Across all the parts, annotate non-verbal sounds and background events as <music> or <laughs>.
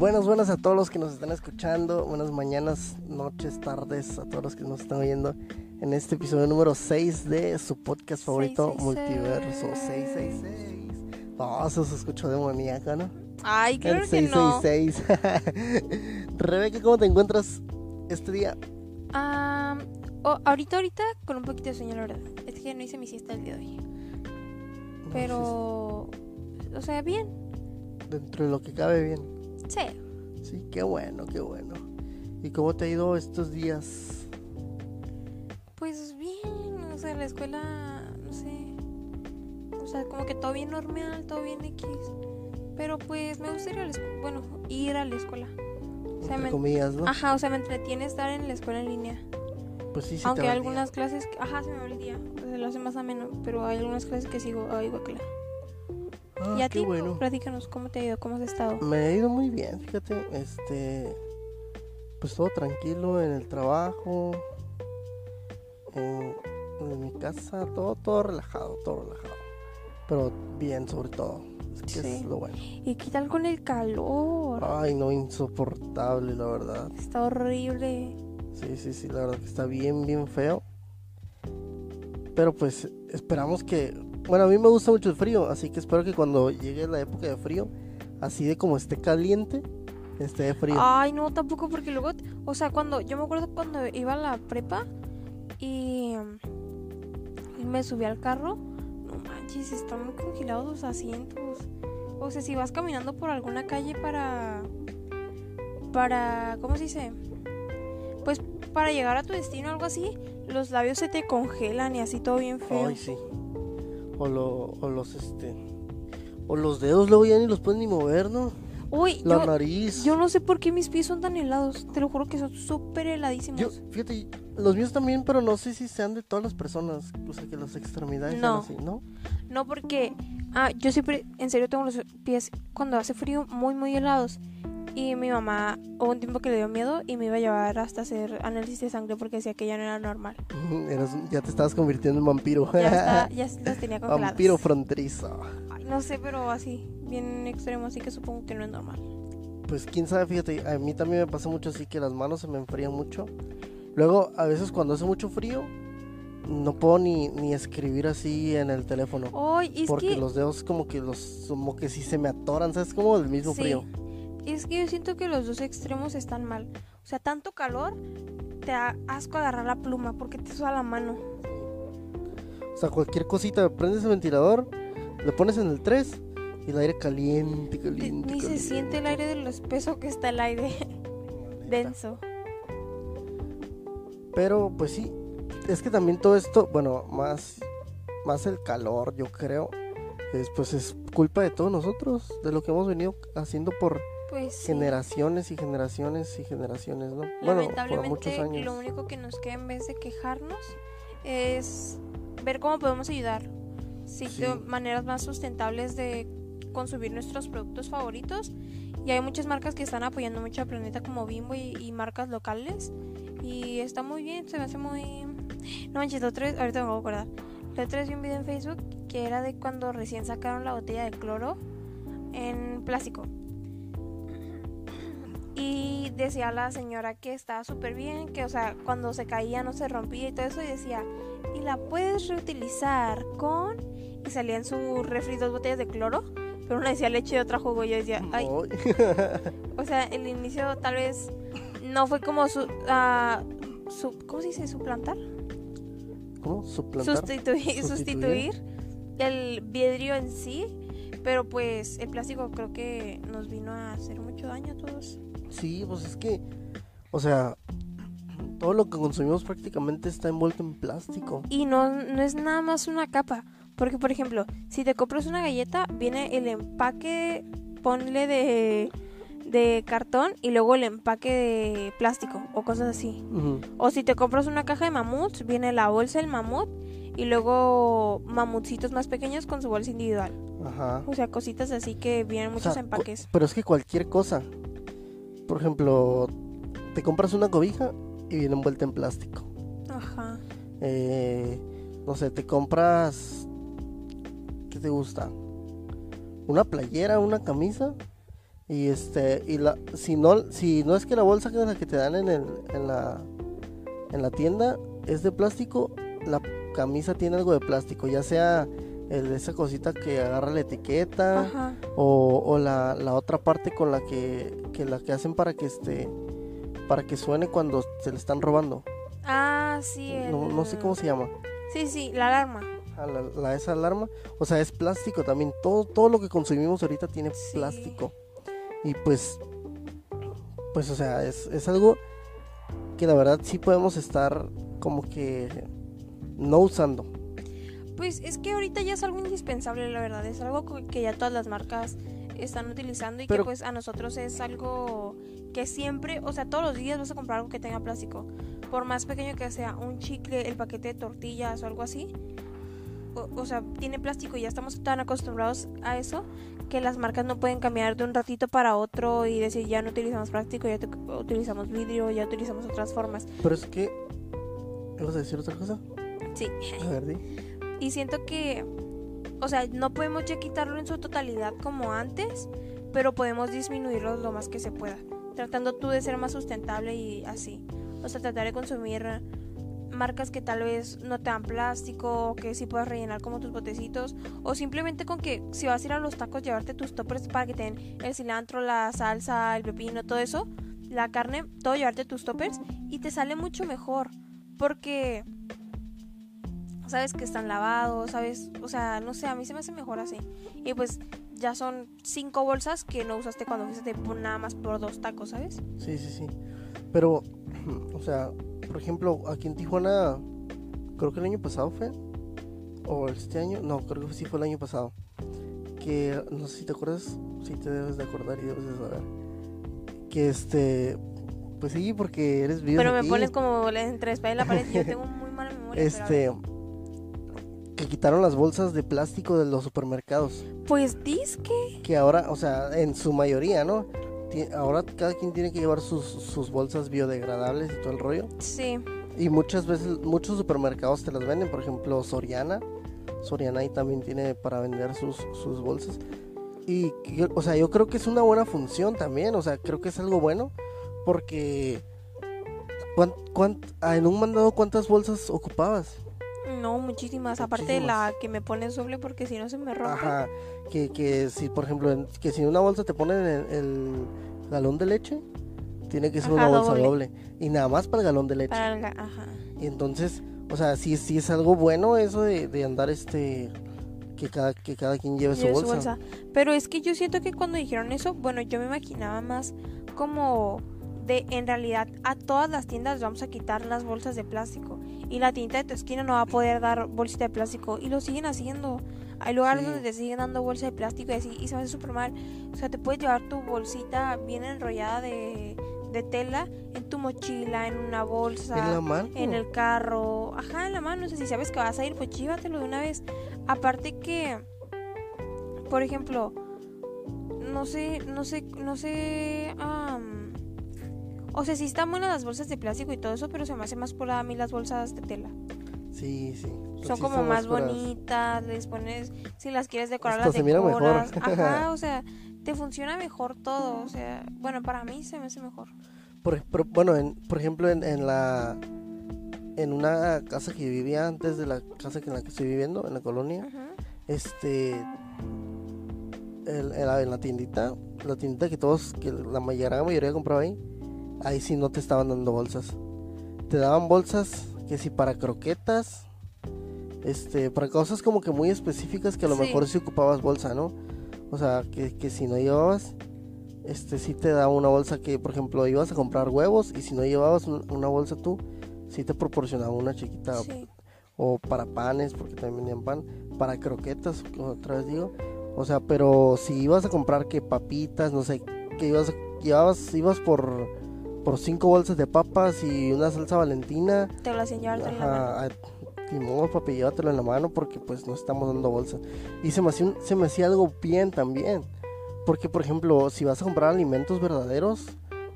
Buenas, buenas a todos los que nos están escuchando. Buenas mañanas, noches, tardes a todos los que nos están viendo en este episodio número 6 de su podcast favorito, 666. Multiverso 666. No, eso se escuchó demoníaco, ¿no? Ay, El que no. 666. <laughs> Rebeca, ¿cómo te encuentras este día? Oh, ahorita, ahorita, con un poquito de sueño, la verdad. Es que no hice mi siesta el día de hoy. Pero, o sea, bien. Dentro de lo que cabe bien. Sí. Sí, qué bueno, qué bueno. ¿Y cómo te ha ido estos días? Pues bien, o sea, la escuela, no sé. O sea, como que todo bien normal, todo bien X. Pero pues me gusta ir a la escuela. Bueno, ir a la escuela. O sea, Entre me- comillas, ¿no? Ajá, o sea, me entretiene estar en la escuela en línea. Pues sí, sí. Aunque te hay algunas clases, que- ajá, se me día, o sea, lo hace más ameno, pero hay algunas clases que sigo, ay, guacala. Ah, y a ti, bueno. platícanos, ¿cómo te ha ido? ¿Cómo has estado? Me ha ido muy bien, fíjate, este, pues todo tranquilo en el trabajo, en, en mi casa, todo, todo relajado, todo relajado, pero bien sobre todo, es que es lo bueno. ¿Y qué tal con el calor? Ay, no, insoportable, la verdad. Está horrible. Sí, sí, sí, la verdad que está bien, bien feo. Pero pues esperamos que, bueno, a mí me gusta mucho el frío, así que espero que cuando llegue la época de frío, así de como esté caliente, esté de frío. Ay, no, tampoco, porque luego, o sea, cuando, yo me acuerdo cuando iba a la prepa y, y me subí al carro, no manches, están muy congelados los asientos. O sea, si vas caminando por alguna calle para, para, ¿cómo se dice? Pues para llegar a tu destino o algo así, los labios se te congelan y así todo bien feo. Ay, sí. O, lo, o los, este. O los dedos luego ya ni los pueden ni mover, ¿no? Uy, La yo, nariz. yo no sé por qué mis pies son tan helados. Te lo juro que son súper heladísimos. Yo, fíjate, los míos también, pero no sé si sean de todas las personas. O sea, que las extremidades sean No. así, ¿no? No, porque ah, yo siempre, en serio, tengo los pies cuando hace frío muy, muy helados. Y mi mamá hubo un tiempo que le dio miedo y me iba a llevar hasta hacer análisis de sangre porque decía que ya no era normal. Eras- ya te estabas convirtiendo en vampiro. Ya, <laughs> está, ya los tenía congelados. vampiro fronterizo. Ay, no sé, pero así, bien extremo, así que supongo que no es normal. Pues quién sabe, fíjate, a mí también me pasa mucho así que las manos se me enfrían mucho. Luego, a veces cuando hace mucho frío, no puedo ni, ni escribir así en el teléfono. Porque que, los dedos como que los como que si se me atoran, ¿sabes? Como el mismo Sí. frío. Es que yo siento que los dos extremos están mal. O sea, tanto calor, te da asco agarrar la pluma porque te suda la mano. O sea, cualquier cosita, prendes el ventilador, le pones en el 3 y el aire caliente, caliente. ni se siente el aire de lo espeso que está el aire <laughs> denso. Pero pues sí, es que también todo esto, bueno, más más el calor, yo creo, es, pues es culpa de todos nosotros, de lo que hemos venido haciendo por Pues sí. generaciones y generaciones y generaciones, ¿no? Bueno, por muchos Lamentablemente, años. lo único que nos queda en vez de quejarnos es ver cómo podemos ayudar. Sí, Sí. de maneras más sustentables de consumir nuestros productos favoritos. Y hay muchas marcas que están apoyando mucho al planeta, como Bimbo y, y marcas locales. Y está muy bien, se me hace muy. No manches, la otra vez, ahorita me voy a acordar. La otra vez vi un video en Facebook que era de cuando recién sacaron la botella de cloro en plástico. Y decía la señora que estaba súper bien, que o sea, cuando se caía no se rompía y todo eso, y decía, y la puedes reutilizar con... Y salían su refri dos botellas de cloro, pero una decía leche y otra jugo, y yo decía, ay, <laughs> o sea, el inicio tal vez no fue como su... su ¿Cómo se dice? ¿Suplantar? ¿Cómo? ¿Suplantar? Sustituir, ¿Sustituir? sustituir el vidrio en sí, pero pues el plástico creo que nos vino a hacer mucho daño a todos. Sí, pues es que, o sea, todo lo que consumimos prácticamente está envuelto en plástico. Y no, no es nada más una capa. Porque, por ejemplo, si te compras una galleta, viene el empaque, ponle de, de cartón y luego el empaque de plástico o cosas así. O si te compras una caja de mamuts, viene la bolsa del mamut y luego mamutcitos más pequeños con su bolsa individual. Ajá. O sea, cositas así que vienen O muchos sea, empaques. Pero es que cualquier cosa. Por ejemplo, te compras una cobija y viene envuelta en plástico. Ajá. Eh, no sé, te compras. ¿Qué te gusta? Una playera, una camisa. Y este, y la, si no, si no es que la bolsa que la que te dan en el, en la, en la tienda es de plástico, la camisa tiene algo de plástico, ya sea el, esa cosita que agarra la etiqueta Ajá. o, o la, la otra parte con la que, que la que hacen para que este, para que suene cuando se le están robando. Ah, sí. No, no sé cómo se llama. Sí, sí, la alarma. Ah, la, la- esa alarma, o sea, es plástico también. Todo, todo lo que consumimos ahorita tiene Sí. plástico. Y pues, pues, o sea, es, es algo que la verdad sí podemos estar como que no usando. Pues es que ahorita ya es algo indispensable, la verdad. Es algo que ya todas las marcas están utilizando y Pero- que pues a nosotros es algo que siempre, o sea, todos los días vas a comprar algo que tenga plástico. Por más pequeño que sea, un chicle, el paquete de tortillas o algo así. O, o sea, tiene plástico y ya estamos tan acostumbrados a eso que las marcas no pueden cambiar de un ratito para otro y decir ya no utilizamos plástico, ya utilizamos vidrio, ya utilizamos otras formas. Pero es que, ¿vas a decir otra cosa? Sí. A ver, di. Y siento que, o sea, no podemos ya quitarlo en su totalidad como antes, pero podemos disminuirlo lo más que se pueda. Tratando tú de ser más sustentable y así. O sea, tratar de consumir marcas que tal vez no te dan plástico, que sí puedas rellenar como tus botecitos, o simplemente con que si vas a ir a los tacos, llevarte tus toppers para que te den el cilantro, la salsa, el pepino, todo eso, la carne, todo llevarte tus toppers y te sale mucho mejor. Porque sabes que están lavados, sabes, o sea, no sé, a mí se me hace mejor así. Y pues ya son cinco bolsas que no usaste cuando fuiste nada más por dos tacos, ¿sabes? Sí, sí, sí. Pero, <clears throat> o sea, por ejemplo, aquí en Tijuana, creo que el año pasado fue, o este año, no, creo que sí fue el año pasado. Que, no sé si te acuerdas, si te debes de acordar y debes de saber. Que este, pues sí, porque eres vivo. Pero me pones como entre espalda y la pared yo tengo muy mala memoria. Este. Que quitaron las bolsas de plástico de los supermercados. Pues disque. Que ahora, o sea, en su mayoría, ¿no? Ahora cada quien tiene que llevar sus, sus bolsas biodegradables y todo el rollo. Sí. Y muchas veces, muchos supermercados te las venden, por ejemplo, Soriana. Soriana ahí también tiene para vender sus, sus bolsas. Y, o sea, yo creo que es una buena función también, o sea, creo que es algo bueno, porque ¿cuán- cuán- ah, en un mandado cuántas bolsas ocupabas? No, muchísimas. Aparte de la que me pones doble porque si no se me rompe. Ajá, que, que si, por ejemplo, en- que si en una bolsa te ponen el, el galón de leche, tiene que ser Ajá, una bolsa doble. doble. Y nada más para el galón de leche. Para Ajá. Y entonces, o sea, sí, sí es algo bueno eso de, de andar este que cada, que cada quien lleve su bolsa. Pero es que yo siento que cuando dijeron eso, bueno, yo me imaginaba más como de en realidad a todas las tiendas vamos a quitar las bolsas de plástico y la tienda de tu esquina no va a poder dar bolsita de plástico y lo siguen haciendo. Hay lugares Sí. donde te siguen dando bolsa de plástico y así y se hace súper mal. O sea, te puedes llevar tu bolsita bien enrollada de, de tela en tu mochila, en una bolsa En la mano. en el carro, ajá, en la mano, o sea, si sabes que vas a ir, pues llévatelo de una vez. Aparte que, por ejemplo, no sé, no sé, no sé, am, o sea, sí están buenas las bolsas de plástico y todo eso, pero se me hace más por a mí las bolsas de tela. Sí, sí. Son Sí, como más bonitas, les pones, si las quieres decorar, Hasta las se mira mejor. decoras. <laughs> Ajá, o sea, te funciona mejor todo, o sea, bueno, para mí se me hace mejor. Por, por- bueno, en, por ejemplo, en, en la en una casa que vivía antes de la casa que en la que estoy viviendo, en la colonia, este el- en, la, en la tiendita, la tiendita que todos, que la may- gran mayoría compraba ahí, ahí sí no te estaban dando bolsas. Te daban bolsas que si para croquetas, este, para cosas como que muy específicas que a lo Sí. mejor si ocupabas bolsa, ¿no? O sea, que, que si no llevabas, este sí te daba una bolsa que, por ejemplo, ibas a comprar huevos y si no llevabas un- una bolsa tú, sí te proporcionaba una chiquita o para panes, porque también vendían pan, para croquetas, otra vez digo. O sea, pero si ibas a comprar que papitas, no sé, que ibas, llevabas, ibas por, por cinco bolsas de papas y una salsa valentina, Te lo hacían llevarte en la mano. modo, papi, llévatelo en la mano porque pues no estamos dando bolsa. Y se me hacía, se me hacía algo bien también. Porque, por ejemplo, si vas a comprar alimentos verdaderos,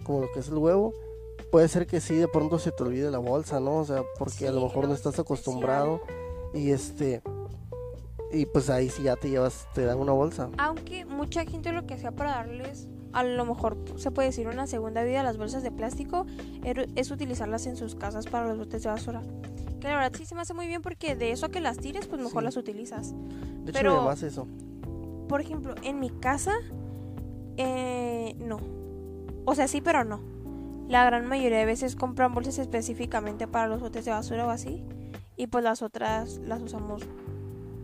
como lo que es el huevo, puede ser que sí, de pronto se te olvide la bolsa, ¿no? O sea, porque a lo Sí, mejor no estás es acostumbrado. Y este. Y pues ahí sí ya te llevas, te dan una bolsa. Aunque mucha gente lo que hacía para darles a lo mejor se puede decir una segunda vida a las bolsas de plástico er- es utilizarlas en sus casas para los botes de basura. Que la verdad sí se me hace muy bien porque de eso a que las tires, pues mejor Sí. las utilizas. De hecho, Pero- eso. Por ejemplo, en mi casa, eh, no. O sea, sí, pero no. La gran mayoría de veces compran bolsas específicamente para los botes de basura o así. Y pues las otras las usamos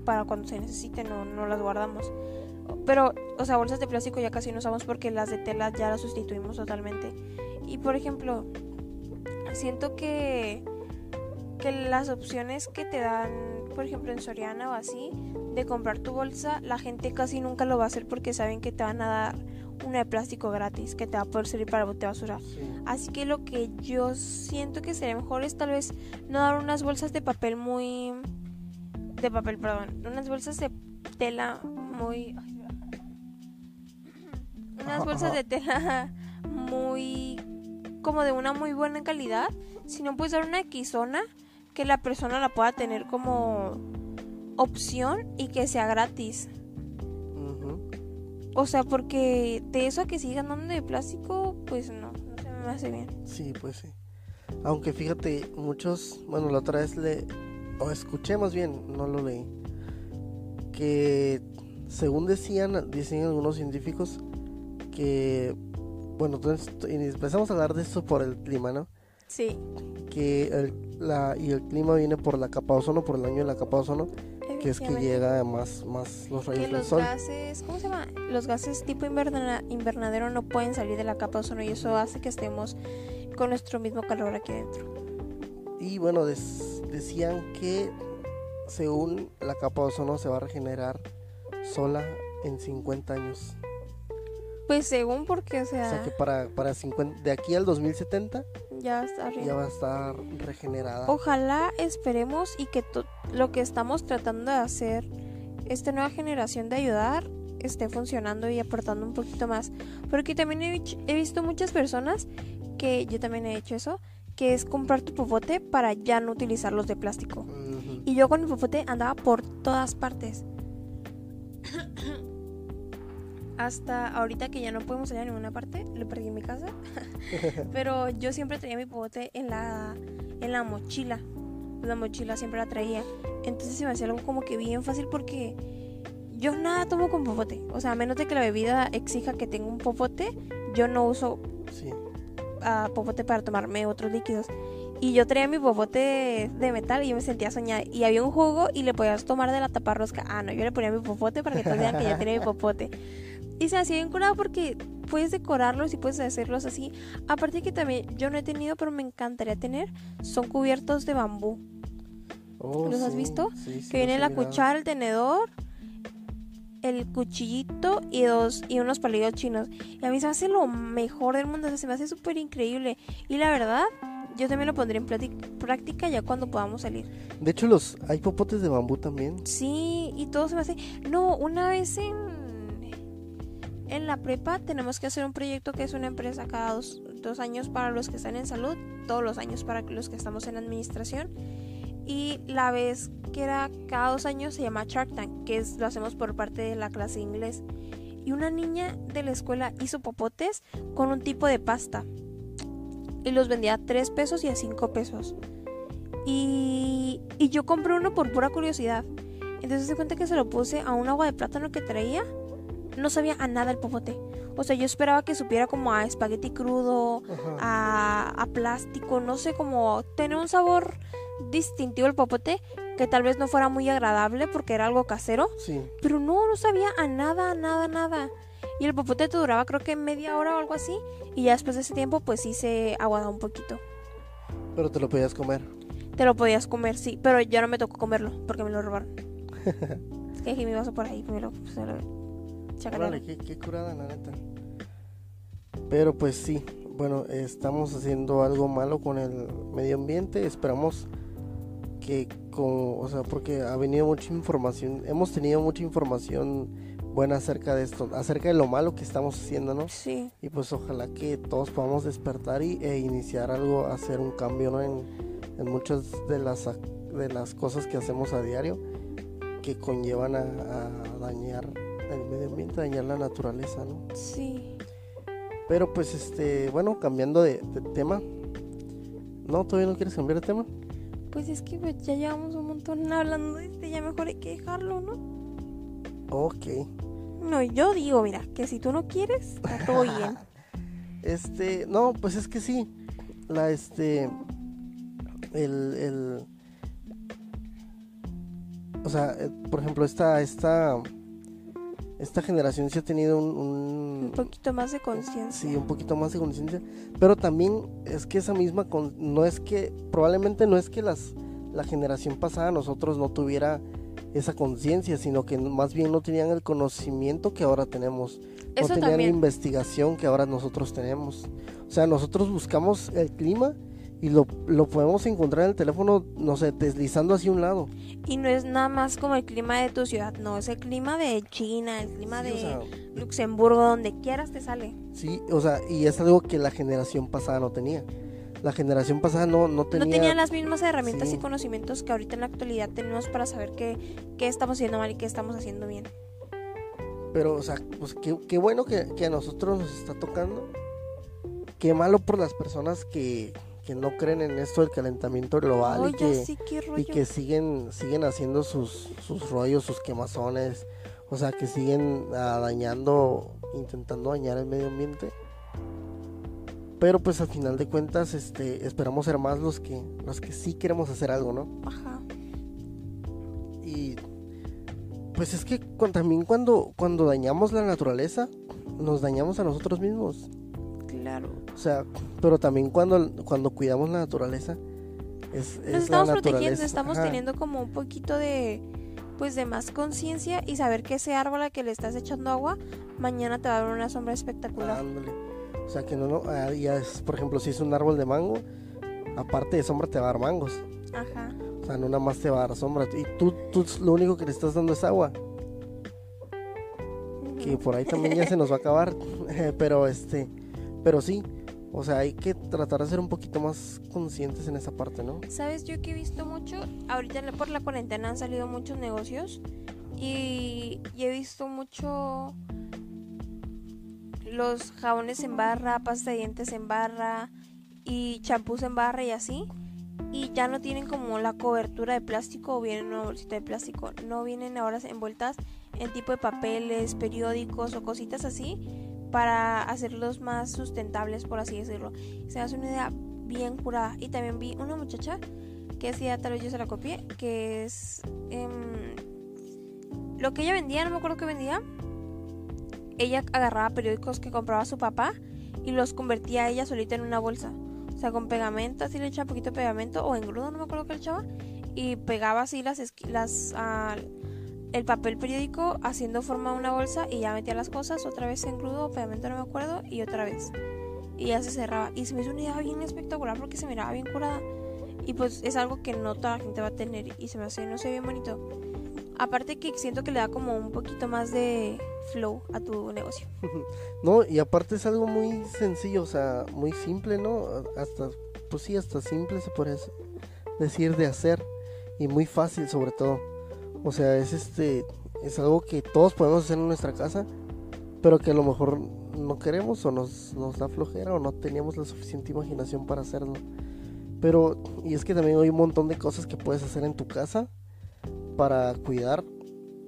para cuando se necesiten o no las guardamos. Pero, o sea, bolsas de plástico ya casi no usamos porque las de tela ya las sustituimos totalmente. Y por ejemplo, siento que, que las opciones que te dan, por ejemplo, en Soriana o así, de comprar tu bolsa, la gente casi nunca lo va a hacer porque saben que te van a dar una de plástico gratis que te va a poder servir para bote de basura. Sí. Así que lo que yo siento que sería mejor es tal vez no dar unas bolsas de papel muy... De papel, perdón. Unas bolsas de tela muy... unas bolsas de tela <laughs> muy... como de una muy buena calidad. Si no puedes dar una Xona que la persona la pueda tener como opción y que sea gratis. O sea, porque de eso a que sigan dando de plástico, pues no, no se me hace bien. Sí, pues sí. Aunque fíjate, muchos, bueno, la otra vez le, o escuché más bien, no lo leí, que según decían, dicen algunos científicos, que, bueno, entonces empezamos a hablar de esto por el clima, ¿no? Sí. Que el, la, y el clima viene por la capa de ozono, por el daño de la capa de ozono, que es que llega más, más los Que rayos del sol. gases, ¿cómo se llama? Los gases tipo inverna- invernadero no pueden salir de la capa de ozono y eso hace que estemos con nuestro mismo calor aquí dentro. Y bueno, des- decían que según la capa de ozono se va a regenerar sola en 50 años. Pues según porque, o sea, O sea que para, para 50, de aquí al 2070 ya está ya va a estar regenerada. Ojalá esperemos y que to- lo que estamos tratando de hacer, esta nueva generación de ayudar, esté funcionando y aportando un poquito más. Porque también he, he visto muchas personas que yo también he hecho eso, que es comprar tu popote para ya no utilizar los de plástico. Ujú. Y yo con mi popote andaba por todas partes. Hasta ahorita que ya no podemos salir a ninguna parte, lo perdí en mi casa. <laughs> Pero yo siempre traía mi popote en la, en la mochila. La mochila siempre la traía. Entonces se me hacía algo como que bien fácil porque yo nada tomo con popote. O sea, a menos de que la bebida exija que tenga un popote, yo no uso Sí. a popote para tomarme otros líquidos. Y yo traía mi popote de metal y yo me sentía soñada. Y había un jugo y le podías tomar de la taparrosca. Ah, no, yo le ponía mi popote para que todos vean que ya tenía mi popote. <laughs> Y se hacía bien curado porque puedes decorarlos y puedes hacerlos así. Aparte que también yo no he tenido, pero me encantaría tener, son cubiertos de bambú. Oh, ¿Los has visto? sí, sí, que viene la cuchara, el tenedor, el cuchillito y dos y unos palillos chinos. Y a mí se me hace lo mejor del mundo, o sea, se me hace súper increíble. Y la verdad, yo también lo pondré en práctica ya cuando podamos salir. De hecho, los hay popotes de bambú también. Sí, y todo se me hace... No, una vez en... En la prepa tenemos que hacer un proyecto que es una empresa cada dos, dos años para los que están en salud, todos los años para los que estamos en administración. Y la vez que era cada dos años se llama Shark Tank, que es, lo hacemos por parte de la clase de inglés. Y una niña de la escuela hizo popotes con un tipo de pasta. Y los vendía a 3 pesos y a 5 pesos. Y, y yo compré uno por pura curiosidad. Entonces se cuenta que se lo puse a un agua de plátano que traía. No sabía a nada el popote. O sea, yo esperaba que supiera como a espagueti crudo, a, a plástico, no sé, como tener un sabor distintivo el popote que tal vez no fuera muy agradable porque era algo casero. Sí. Pero no, no sabía a nada, nada, nada. Y el popote te duraba creo que media hora o algo así. Y ya después de ese tiempo pues sí se aguadaba un poquito. Pero te lo podías comer. Te lo podías comer, sí, pero ya no me tocó comerlo porque me lo robaron. <laughs> es que dejé mi vaso por ahí, me lo, chacarearon. Órale, qué, qué curada, la neta. Pero pues sí, bueno, estamos haciendo algo malo con el medio ambiente. Esperamos que, con, o sea, porque ha venido mucha información, hemos tenido mucha información buena acerca de esto, acerca de lo malo que estamos haciendo, ¿no? Sí, Y pues ojalá que todos podamos despertar y, e iniciar algo, hacer un cambio, ¿no? En, en muchas de las, de las cosas que hacemos a diario que conllevan a, a dañar el medio ambiente, dañar la naturaleza, ¿no? sí. Pero pues este, bueno, cambiando de, de tema. ¿No? ¿Todavía no quieres cambiar de tema? Pues es que pues, ya llevamos un montón hablando de este, ya mejor hay que dejarlo, ¿no? Ok. No, yo digo, mira, que si tú no quieres, está todo bien. <laughs> Este, no, pues es que sí. La este. El. el o sea, eh, por ejemplo, esta. Esta. Esta generación sí ha tenido un, un- Un poquito más de conciencia. Sí, un poquito más de conciencia. Pero también es que esa misma. con- no es que. Probablemente no es que las, la generación pasada nosotros no tuviera esa conciencia, sino que más bien no tenían el conocimiento que ahora tenemos. No tenían la investigación que ahora nosotros tenemos. O sea, nosotros buscamos el clima y lo, lo podemos encontrar en el teléfono, no sé, deslizando hacia un lado. Y no es nada más como el clima de tu ciudad, no, es el clima de China, el clima Sí, de o sea, Luxemburgo, donde quieras te sale. sí, o sea, y es algo que la generación pasada no tenía. La generación pasada no, no tenía... No tenían las mismas herramientas Sí. y conocimientos que ahorita en la actualidad tenemos para saber qué, qué estamos haciendo mal y qué estamos haciendo bien. Pero, o sea, pues qué, qué bueno que, que a nosotros nos está tocando. Qué malo por las personas que, que no creen en esto del calentamiento global y que... sí, y que siguen siguen haciendo sus, sus rollos, sus quemazones, o sea, que siguen ah, dañando, intentando dañar el medio ambiente. Pero pues al final de cuentas, este, esperamos ser más los que los que sí queremos hacer algo, ¿no? Ajá. Y pues es que también cuando cuando dañamos la naturaleza, nos dañamos a nosotros mismos. Claro. O sea, pero también cuando cuando cuidamos la naturaleza es, es Nos la estamos protegiendo, estamos Ajá. teniendo como un poquito de pues de más conciencia y saber que ese árbol al que le estás echando agua mañana te va a dar una sombra espectacular. Ándale. O sea que no, no, ah, ya es, por ejemplo, si es un árbol de mango, aparte de sombra te va a dar mangos. Ajá. O sea, no nada más te va a dar sombra. Y tú, tú lo único que le estás dando es agua. Que por ahí también ya se nos va a acabar. <laughs> pero este, pero sí. O sea, hay que tratar de ser un poquito más conscientes en esa parte, ¿no? ¿Sabes yo que he visto mucho? Ahorita por la cuarentena han salido muchos negocios y, y he visto mucho los jabones en barra, pasta de dientes en barra y champús en barra y así. Y ya no tienen como la cobertura de plástico o vienen en una bolsita de plástico. No vienen ahora envueltas en tipo de papeles, periódicos o cositas así para hacerlos más sustentables, por así decirlo. Se hace una idea bien curada. Y también vi una muchacha que hacía, tal vez yo se la copié, que es em, lo que ella vendía, no me acuerdo qué vendía. Ella agarraba periódicos que compraba su papá y los convertía ella solita en una bolsa. O sea, con pegamento, así le echaba poquito de pegamento o engrudo, no me acuerdo qué le echaba. Y pegaba así las, las ah, el papel periódico haciendo forma de una bolsa y ya metía las cosas, otra vez engrudo o pegamento, no me acuerdo, y otra vez. Y ya se cerraba. Y se me hizo una idea bien espectacular porque se miraba bien curada. Y pues es algo que no toda la gente va a tener y se me hace, no sé, bien bonito. Aparte que siento que le da como un poquito más de flow a tu negocio. <laughs> No, y aparte es algo muy sencillo, o sea, muy simple, ¿no? Hasta, pues sí, hasta simple se puede decir de hacer. Y muy fácil sobre todo. O sea, es este, es algo que todos podemos hacer en nuestra casa, pero que a lo mejor no queremos o nos, nos da flojera o no teníamos la suficiente imaginación para hacerlo. Pero, y es que también hay un montón de cosas que puedes hacer en tu casa para cuidar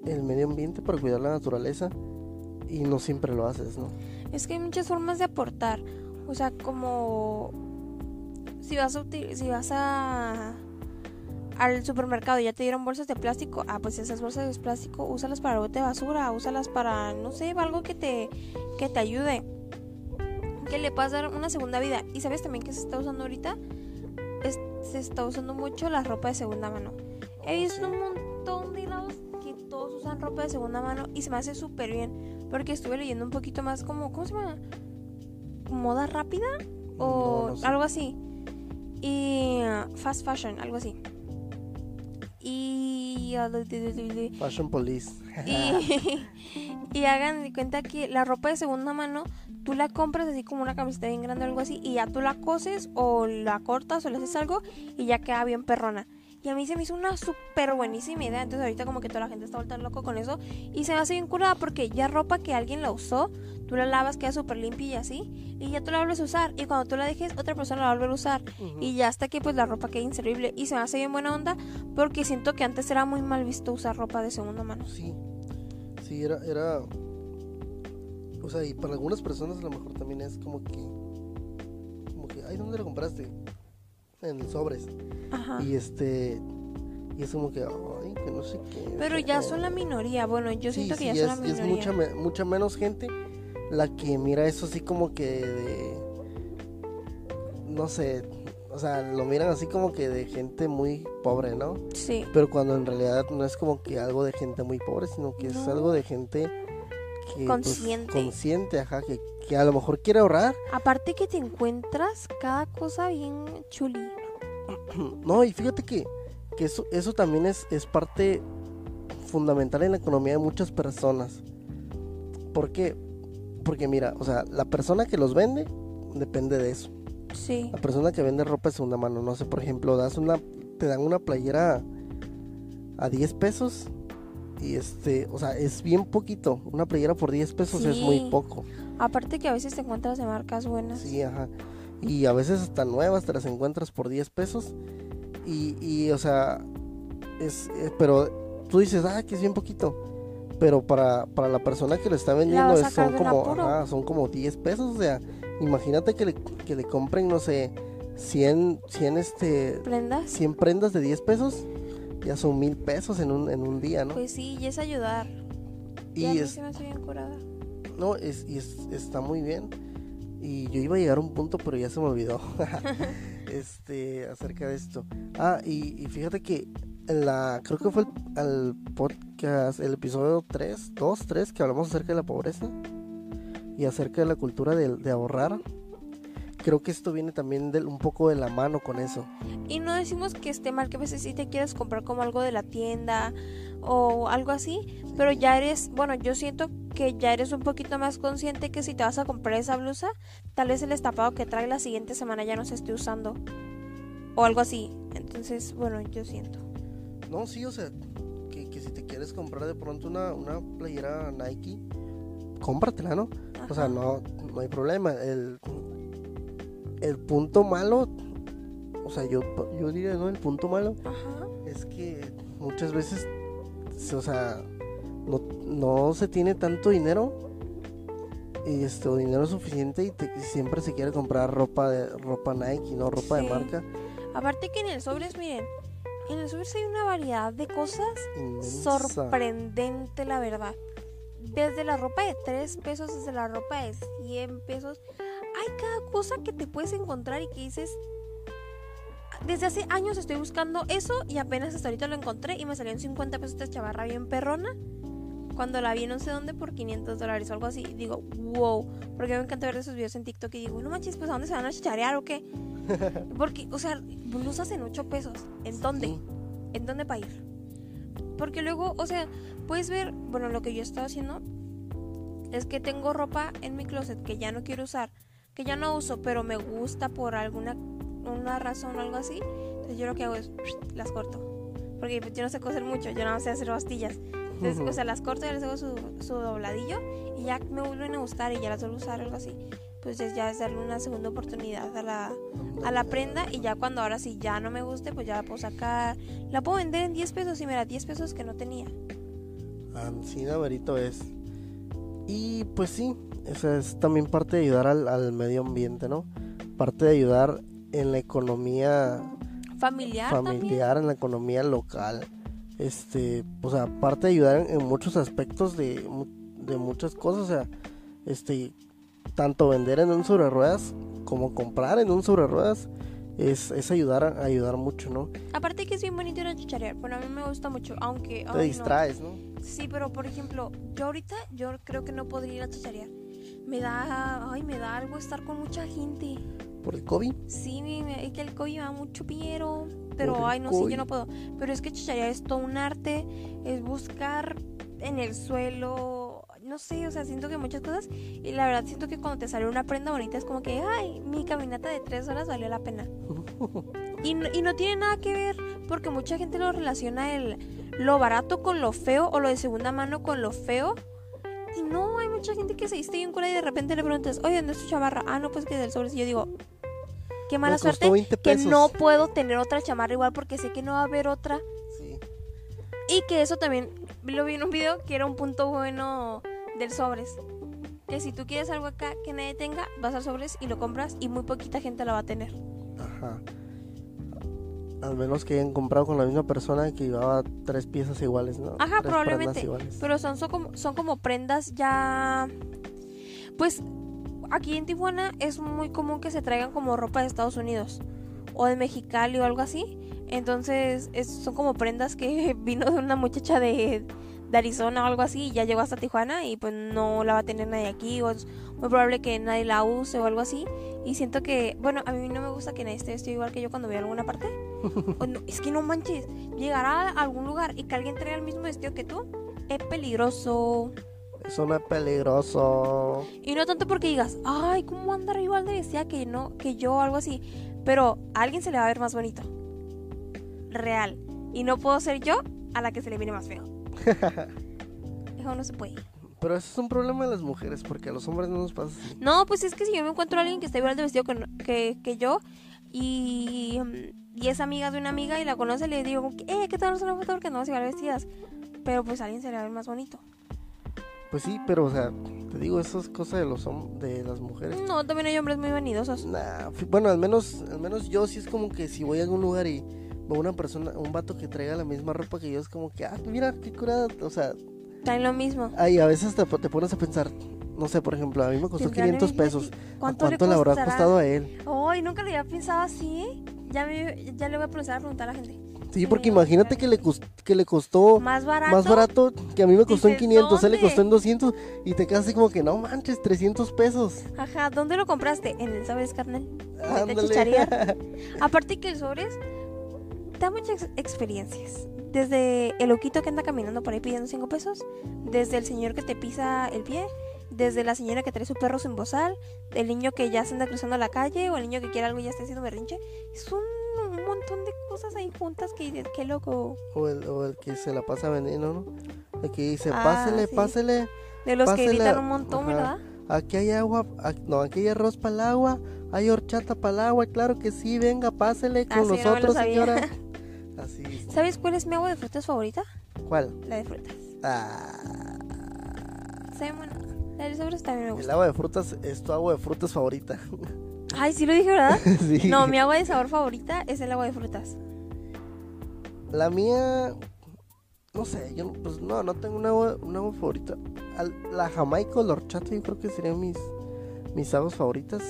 el medio ambiente, para cuidar la naturaleza, y no siempre lo haces, ¿no? Es que hay muchas formas de aportar. O sea, como si vas a si vas a al supermercado y ya te dieron bolsas de plástico, ah, pues esas bolsas de plástico úsalas para bote de basura, úsalas para no sé, algo que te que te ayude. Que le puedas dar una segunda vida. Y sabes también que se está usando ahorita Es- se está usando mucho la ropa de segunda mano. He visto un montón de lados que todos usan ropa de segunda mano y se me hace súper bien porque estuve leyendo un poquito más como ¿cómo se llama? moda rápida o No, no sé. algo así. Y uh, fast fashion, algo así. Y, Fashion Police. y, <laughs> y hagan de cuenta que la ropa de segunda mano tú la compras así como una camiseta bien grande o algo así y ya tú la coses o la cortas o le haces algo y ya queda bien perrona. Y a mí se me hizo una súper buenísima idea. Entonces ahorita como que toda la gente está volviendo loco con eso. Y se me hace bien curada porque ya ropa que alguien la usó, tú la lavas, queda súper limpia y así. Y ya tú la vuelves a usar. Y cuando tú la dejes, otra persona la va a volver a usar. Ujú. Y ya hasta que pues la ropa queda inservible. Y se me hace bien buena onda porque siento que antes era muy mal visto usar ropa de segunda mano. Sí, sí, era, era, o sea, y para algunas personas a lo mejor también es como que, como que, ay, ¿dónde lo compraste? En sobres. Ajá. Y este, y es como que, ay, que no sé qué. Pero ya son la minoría. Bueno, yo Sí, siento que sí, ya son es, la es minoría. mucha, me- mucha menos gente la que mira eso así como que de, no sé, o sea, lo miran así como que de gente muy pobre, ¿no? Sí. Pero cuando en realidad no es como que algo de gente muy pobre, sino que es algo de gente que, pues, Consciente. consciente, ajá, que, que a lo mejor quiere ahorrar. Aparte que te encuentras cada cosa bien chuli. <clears throat> No, y fíjate que, que eso, eso también es, es parte fundamental en la economía de muchas personas. ¿Por qué? Porque mira, o sea, la persona que los vende depende de eso. Sí. La persona que vende ropa de segunda mano, no sé, por ejemplo, das una, te dan una playera a 10 pesos y este, o sea, es bien poquito. Una playera por 10 pesos es muy poco. Aparte que a veces te encuentras de marcas buenas. Sí, ajá. Y a veces hasta nuevas te las encuentras por 10 pesos. Y, y o sea, es, eh, pero tú dices, ah, que es bien poquito. Pero para, para la persona que lo está vendiendo es- son como, ajá, son como 10 pesos. O sea, imagínate que le, que le compren, no sé, 100, 100, este, ¿Prendas? 100 prendas de 10 pesos. Ya son mil pesos en un, en un día, ¿no? Pues sí, y es ayudar. Y, y a mí es, se me hace bien curada. No, es, y es- está muy bien. Y yo iba a llegar a un punto, pero ya se me olvidó. <laughs> <laughs> este, acerca de esto. Ah, y, y fíjate que en la, creo que fue el, el podcast, el episodio 3, 2, 3, que hablamos acerca de la pobreza y acerca de la cultura de, de ahorrar. Creo que esto viene también del- un poco de la mano con eso. Y no decimos que esté mal que a veces sí te quieres comprar como algo de la tienda o algo así, pero ya eres, bueno, yo siento que ya eres un poquito más consciente que si te vas a comprar esa blusa, tal vez el estapado que trae la siguiente semana ya no se esté usando o algo así. Entonces, bueno, yo siento. No, sí, o sea, que, que si te quieres comprar de pronto una, una playera Nike, cómpratela, ¿no? O sea, no, no hay problema. El, el punto malo, o sea, yo, yo diría, ¿no? El punto malo Ajá. es que muchas veces, o sea, no, no se tiene tanto dinero y este, o dinero suficiente y, te- y siempre se quiere comprar ropa de ropa Nike, ¿no? Ropa Sí. de marca. Aparte que en el sobres, miren, en el sobres hay una variedad de cosas inmensa. sorprendente, la verdad. Desde la ropa de 3 pesos, desde la ropa de 100 pesos. Hay cada cosa que te puedes encontrar y que dices... Desde hace años estoy buscando eso y apenas hasta ahorita lo encontré y me salió en 50 pesos esta chavarra bien perrona. Cuando la vi no sé dónde por 500 dólares o algo así. Y digo, wow. Porque me encanta ver esos videos en TikTok y digo, no manches, pues ¿a dónde se van a chicharear o qué? <laughs> Porque, o sea, blusas en 8 pesos. ¿En dónde? Sí. ¿En dónde para ir? Porque luego, o sea, puedes ver, bueno, lo que yo estaba haciendo es que tengo ropa en mi closet que ya no quiero usar, que ya no uso, pero me gusta por alguna una razón o algo así. Entonces yo lo que hago es <sniffs> las corto. Porque pues, yo no sé coser mucho, yo no sé hacer bastillas. Entonces, <laughs> o sea, las corto y les hago su, su dobladillo y ya me vuelven a gustar y ya las vuelvo a usar o algo así. Pues es- ya es darle una segunda oportunidad a la, a la prenda y ya cuando ahora sí ya no me guste, pues ya la puedo sacar. La puedo vender en 10 pesos y mira, 10 pesos que no tenía. Así de verito es. Y pues sí, esa es también parte de ayudar al, al medio ambiente, ¿no? Parte de ayudar en la economía Familiar, también. familiar, en la economía local. Este, o sea, parte de ayudar en, en muchos aspectos de, de muchas cosas, o sea, este, tanto vender en un sobre ruedas como comprar en un sobre ruedas es, es ayudar ayudar mucho, ¿no? Aparte que es bien bonito ir a chicharear. Bueno, a mí me gusta mucho, aunque... Te ay, no. distraes, ¿no? Sí, pero por ejemplo, yo ahorita yo creo que no podría ir a chicharear. Me da, ay, me da algo estar con mucha gente. Por el COVID. Sí, es que el COVID da mucho piero. Pero, ay, no, sí, COVID. yo no puedo. Pero es que chicharear es todo un arte. Es buscar en el suelo. no sé, o sea, siento que muchas cosas. Y la verdad, siento que cuando te sale una prenda bonita es como que, ay, mi caminata de tres horas valió la pena. <laughs> Y no, y no tiene nada que ver, porque mucha gente lo relaciona el, lo barato con lo feo o lo de segunda mano con lo feo. Y no, hay mucha gente que se viste bien cura y de repente le preguntas, oye, ¿dónde es tu chamarra? Ah, no, pues que del sobre. Y yo digo, qué mala suerte 20 que no puedo tener otra chamarra igual porque sé que no va a haber otra. Sí. Y que eso también lo vi en un video que era un punto bueno del sobres. Que si tú quieres algo acá que nadie tenga, vas al sobres y lo compras y muy poquita gente la va a tener. Ajá. Al menos que hayan comprado con la misma persona que llevaba tres piezas iguales, ¿no? Ajá, Tres probablemente. Pero son, son, como, son como prendas ya... Pues aquí en Tijuana es muy común que se traigan como ropa de Estados Unidos o de Mexicali o algo así. Entonces es- son como prendas que <laughs> vino de una muchacha de, de Arizona o algo así y ya llegó hasta Tijuana y pues no la va a tener nadie aquí o es muy probable que nadie la use o algo así. Y siento que, bueno, a mí no me gusta que nadie esté vestido igual que yo cuando voy a alguna parte. <laughs> O no, es que no manches, llegar a algún lugar y que alguien traiga el mismo vestido que tú es peligroso. Eso no es peligroso. Y no tanto porque digas, ay, ¿cómo andar igual de vestida que, no, que yo o algo así? Pero a alguien se le va a ver más bonito. Real. Y no puedo ser yo a la que se le viene más feo. <laughs> Eso no se puede. Pero eso es un problema de las mujeres, porque a los hombres no nos pasa así. No, pues es que si yo me encuentro a alguien que está igual de vestido que, que, que yo y, y es amiga de una amiga y la conoce, le digo, eh, ¿qué tal una foto? Porque no vas igual vestidas. Pero pues a alguien se le va a ver más bonito. Pues sí, pero o sea, te digo, eso es cosa de los de las mujeres. No, también hay hombres muy vanidosos. Nah, bueno, al menos, al menos yo sí es como que si voy a algún lugar y veo una persona, un vato que traiga la misma ropa que yo, es como que, ah, mira, qué curada. O sea, Traen lo mismo. ay, a veces te, te pones a pensar, no sé, por ejemplo, a mí me costó Tendrán 500 el- pesos. ¿Cuánto, ¿A cuánto le, habrá costará? costado a él? Ay, nunca le había pensado así. Ya, me, ya le voy a empezar a preguntar a la gente. Sí, porque imagínate que le, cos- que le costó ¿Más barato? más barato que a mí me costó en Dices, 500, a él le costó en 200 y te quedas así como que no manches, 300 pesos. Ajá, ¿dónde lo compraste? En el Sobres, carnal. Ándale. chicharear. <laughs> Aparte que el Sobres da muchas ex- experiencias. Desde el loquito que anda caminando por ahí pidiendo 5 pesos, desde el señor que te pisa el pie, desde la señora que trae su perro sin bozal, el niño que ya se anda cruzando la calle o el niño que quiere algo y ya está haciendo berrinche. Es un, un montón de cosas ahí juntas que qué loco. o, el, o el que se la pasa vendiendo, ¿no? El que dice, Ah, pásele, sí. pásele, De los que Pásela, gritan un montón, ajá. ¿verdad? aquí hay agua, ac- no, aquí hay arroz para el agua, hay horchata para el agua, claro que sí, venga, pásele con Ah, sí, no nosotros, sabía. señora. <laughs> Así, ¿Sabes cuál es mi agua de frutas favorita? ¿cuál? La de frutas. Ah, Sabe bueno. La de sobres también me el gusta. agua de frutas es tu agua de frutas favorita. <laughs> Ay, sí lo dije, ¿verdad? <laughs> sí. No, mi agua de sabor favorita es el agua de frutas. La mía, no sé, yo no- pues no, no tengo un agua, un agua favorita. Al- La jamaica o la horchata yo creo que serían mis, mis aguas favoritas.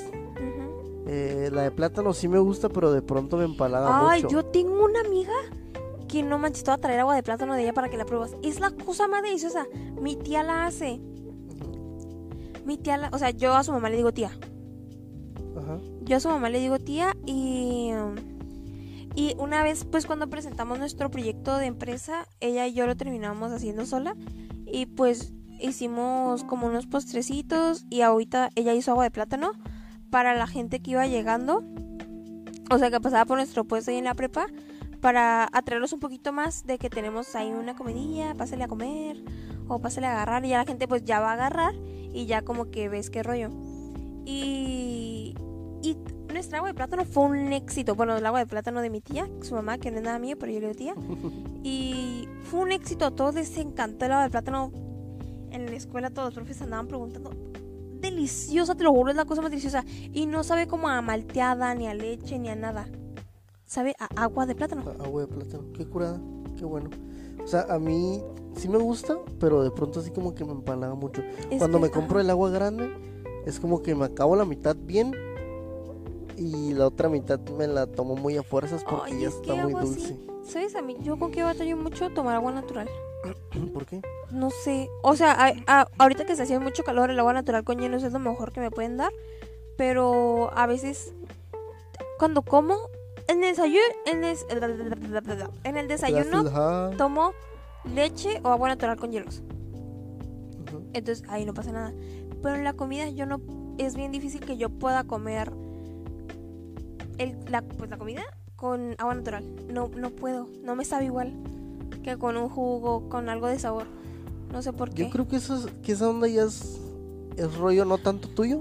Eh, la de plátano sí me gusta, pero de pronto me empalaga Ay, mucho. yo tengo una amiga que no manches, te voy a traer agua de plátano de ella para que la pruebas. Es la cosa más deliciosa. Mi tía la hace. Mi tía la... O sea, yo a su mamá le digo tía. Ajá. Yo a su mamá le digo tía y... um, Y una vez, pues cuando presentamos nuestro proyecto de empresa, ella y yo lo terminamos haciendo sola. Y pues hicimos como unos postrecitos y ahorita ella hizo agua de plátano para la gente que iba llegando. O sea, que pasaba por nuestro puesto ahí en la prepa. Para atraerlos un poquito más de que tenemos ahí una comidilla, pásale a comer o pásale a agarrar. Y ya la gente pues ya va a agarrar y ya como que ves qué rollo. Y, y nuestra agua de plátano fue un éxito. Bueno, el agua de plátano de mi tía, su mamá, que no es nada mío, pero yo le digo tía. <laughs> Y fue un éxito. A todos les encantó el agua de plátano. En la escuela todos los profes andaban preguntando. Deliciosa, te lo juro, es la cosa más deliciosa. Y no sabe como a malteada, ni a leche, ni a nada. Sabe a agua de plátano. A- Agua de plátano, qué curada, qué bueno. O sea, a mí sí me gusta, pero de pronto así como que me empalaga mucho. Es Cuando que- me compro ajá. el agua grande, es como que me acabo la mitad bien y la otra mitad me la tomo muy a fuerzas porque Ay, ya es está muy agua así- dulce. ¿Sabes? A mí, yo con qué batallo mucho tomar agua natural. ¿Por qué? No sé. O sea, a- a- ahorita que se hace mucho calor, el agua natural con hielos es lo mejor que me pueden dar. Pero a veces, cuando como, en el desayuno, en el, en el desayuno tomo leche o agua natural con hielos. Entonces ahí no pasa nada. Pero en la comida yo no... Es bien difícil que yo pueda comer el, la, pues la comida con agua natural. No, no puedo. No me sabe igual que con un jugo, con algo de sabor. No sé por qué. Yo creo que, eso es- que esa onda ya es, es rollo no tanto tuyo,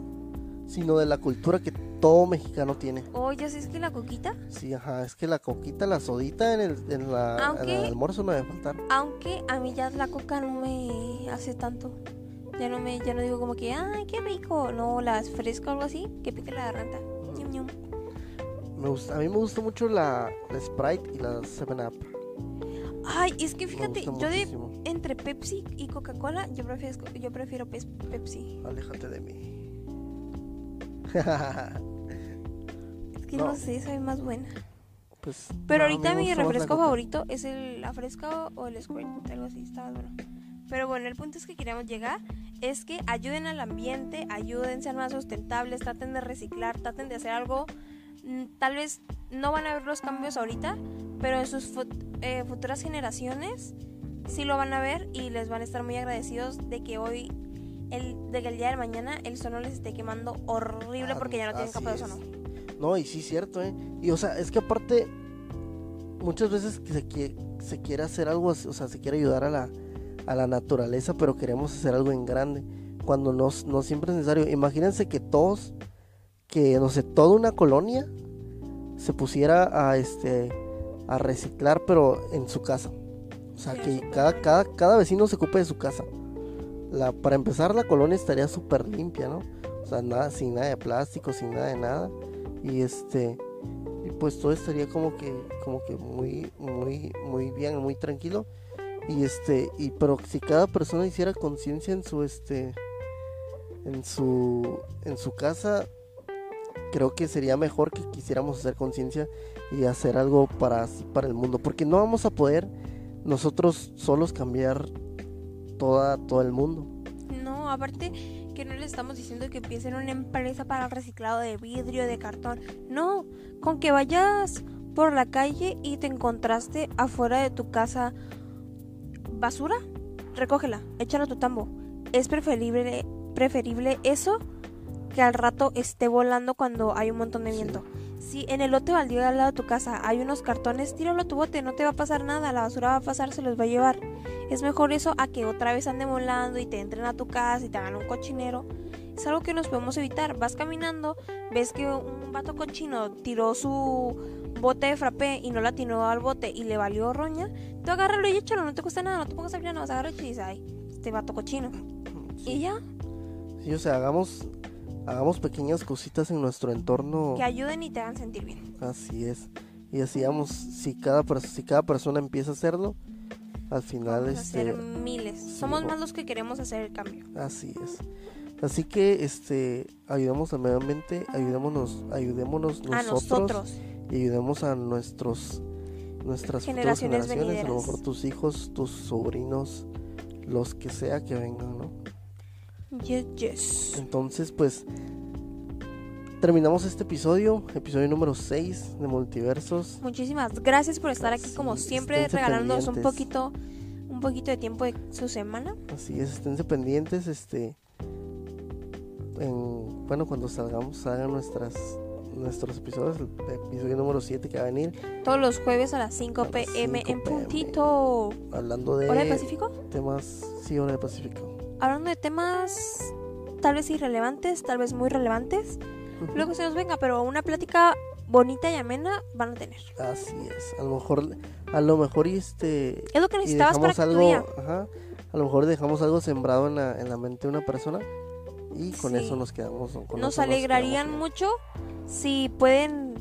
sino de la cultura que todo mexicano tiene. Oh, ya sé, es que la coquita, Sí, ajá, es que la coquita, la sodita en el, en la, en Aunque- el almuerzo no debe faltar. aunque a mí ya la coca no me hace tanto. Ya no me, ya no digo como que, ay, qué rico. No, las fresca o algo así, que pique la garganta. Me gusta, a mí me gusta mucho la, la Sprite y la 7-Up. Ay, es que fíjate, yo de entre Pepsi y Coca-Cola, yo prefiero, yo prefiero Pepsi. Aléjate de mí. <laughs> Es que No. no, sé, sabe más buena. pues, Pero no, ahorita mi refresco favorito es el la fresca o el Squirt, algo así, más bueno. Pero bueno, el punto es que queremos llegar es que ayuden al ambiente, ayuden, sean más sustentables, traten de reciclar, traten de hacer algo. mm, Tal vez no van a ver los cambios ahorita, pero en sus eh, futuras generaciones sí lo van a ver y les van a estar muy agradecidos de que hoy, el, de que el día de mañana el sol no les esté quemando horrible Ah, porque ya no tienen capa de ozono. No, y sí, cierto, ¿eh? Y o sea, es que aparte, muchas veces que se, quiere, se quiere hacer algo, o sea, se quiere ayudar a la, a la naturaleza, pero queremos hacer algo en grande, cuando no, no siempre es necesario. Imagínense que todos, que no sé, toda una colonia se pusiera a, este, a reciclar, pero en su casa. O sea, que cada, cada, cada vecino se ocupe de su casa. La, para empezar, la colonia estaría súper limpia, ¿no? O sea, nada, sin nada de plástico, sin nada de nada. Y este, y pues todo estaría como que, como que muy, muy, muy bien, muy tranquilo. Y este, y pero si cada persona hiciera conciencia en su este, en su, en su casa, creo que sería mejor que quisiéramos hacer conciencia y hacer algo para para el mundo, porque no vamos a poder nosotros solos cambiar toda todo el mundo. No, aparte que no les estamos diciendo que empiecen una empresa para el reciclado de vidrio, de cartón. No, con que vayas por la calle y te encontraste afuera de tu casa basura, recógela, échala a tu tambo. Es preferible, preferible eso que al rato esté volando cuando hay un montón de Sí. Si en el lote baldío de al lado de tu casa hay unos cartones, tíralo a tu bote, no te va a pasar nada, la basura va a pasar, se los va a llevar. Es mejor eso a que otra vez anden volando y te entren a tu casa y te hagan un cochinero. Es algo que nos podemos evitar. Vas caminando, ves que un vato cochino tiró su bote de frappé y no la tiró al bote y le valió roña. Tú agárralo y échalo, no te cuesta nada, no te pongas a abrir nada, vas a agarrar y dices, ay, este vato cochino. Y ya, Sí, o sea, hagamos, hagamos pequeñas cositas en nuestro entorno. que ayuden y te hagan sentir bien. Así es. Y así vamos, si cada, si cada persona empieza a hacerlo, al final Vamos a este, hacer miles. Somos más los que queremos hacer el cambio. así es. Así que este ayudemos al medio ambiente, ayudémonos, ayudémonos A nosotros nosotros. y ayudemos a nuestros nuestras futuras Generaciones generaciones, a lo mejor tus hijos, tus sobrinos, los que sea que vengan, ¿no? Yes, yes. Entonces, pues terminamos este episodio, episodio número 6 de Multiversos. Muchísimas gracias por estar aquí como siempre regalándonos un poquito un poquito de tiempo de su semana. Así es, esténse pendientes, este en, bueno, cuando salgamos, salgan nuestras nuestros episodios, el episodio número 7 que va a venir, Todos los jueves a las 5 A las pm 5 en puntito. hablando de ¿Hora de Pacífico? temas, sí, hora de Pacífico. Hablando de temas tal vez irrelevantes, tal vez muy relevantes. Que se nos venga, pero una plática bonita y amena van a tener. Así es, a lo mejor, a lo mejor este Es lo que necesitabas para tu algo, día. ajá, a lo mejor dejamos algo sembrado en la, en la mente de una persona y con Sí. eso nos quedamos. con Nos alegrarían quedamos mucho si pueden.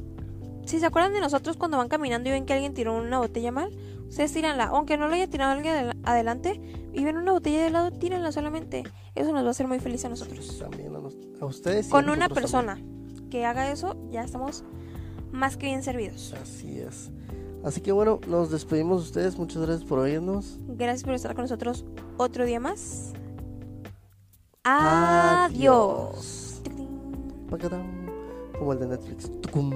Si se acuerdan de nosotros cuando van caminando y ven que alguien tiró una botella mal, ustedes tíranla. Aunque no lo haya tirado alguien adel- adelante y ven una botella de lado, tírenla solamente. Eso nos va a hacer muy felices a nosotros. También a, nos- a ustedes. y a Con una persona que haga eso, ya estamos más que bien servidos. Así es. Así que bueno, nos despedimos de ustedes. Muchas gracias por oírnos. Gracias por estar con nosotros otro día más. Adiós. Pacatán, Como el de Netflix. Tucum.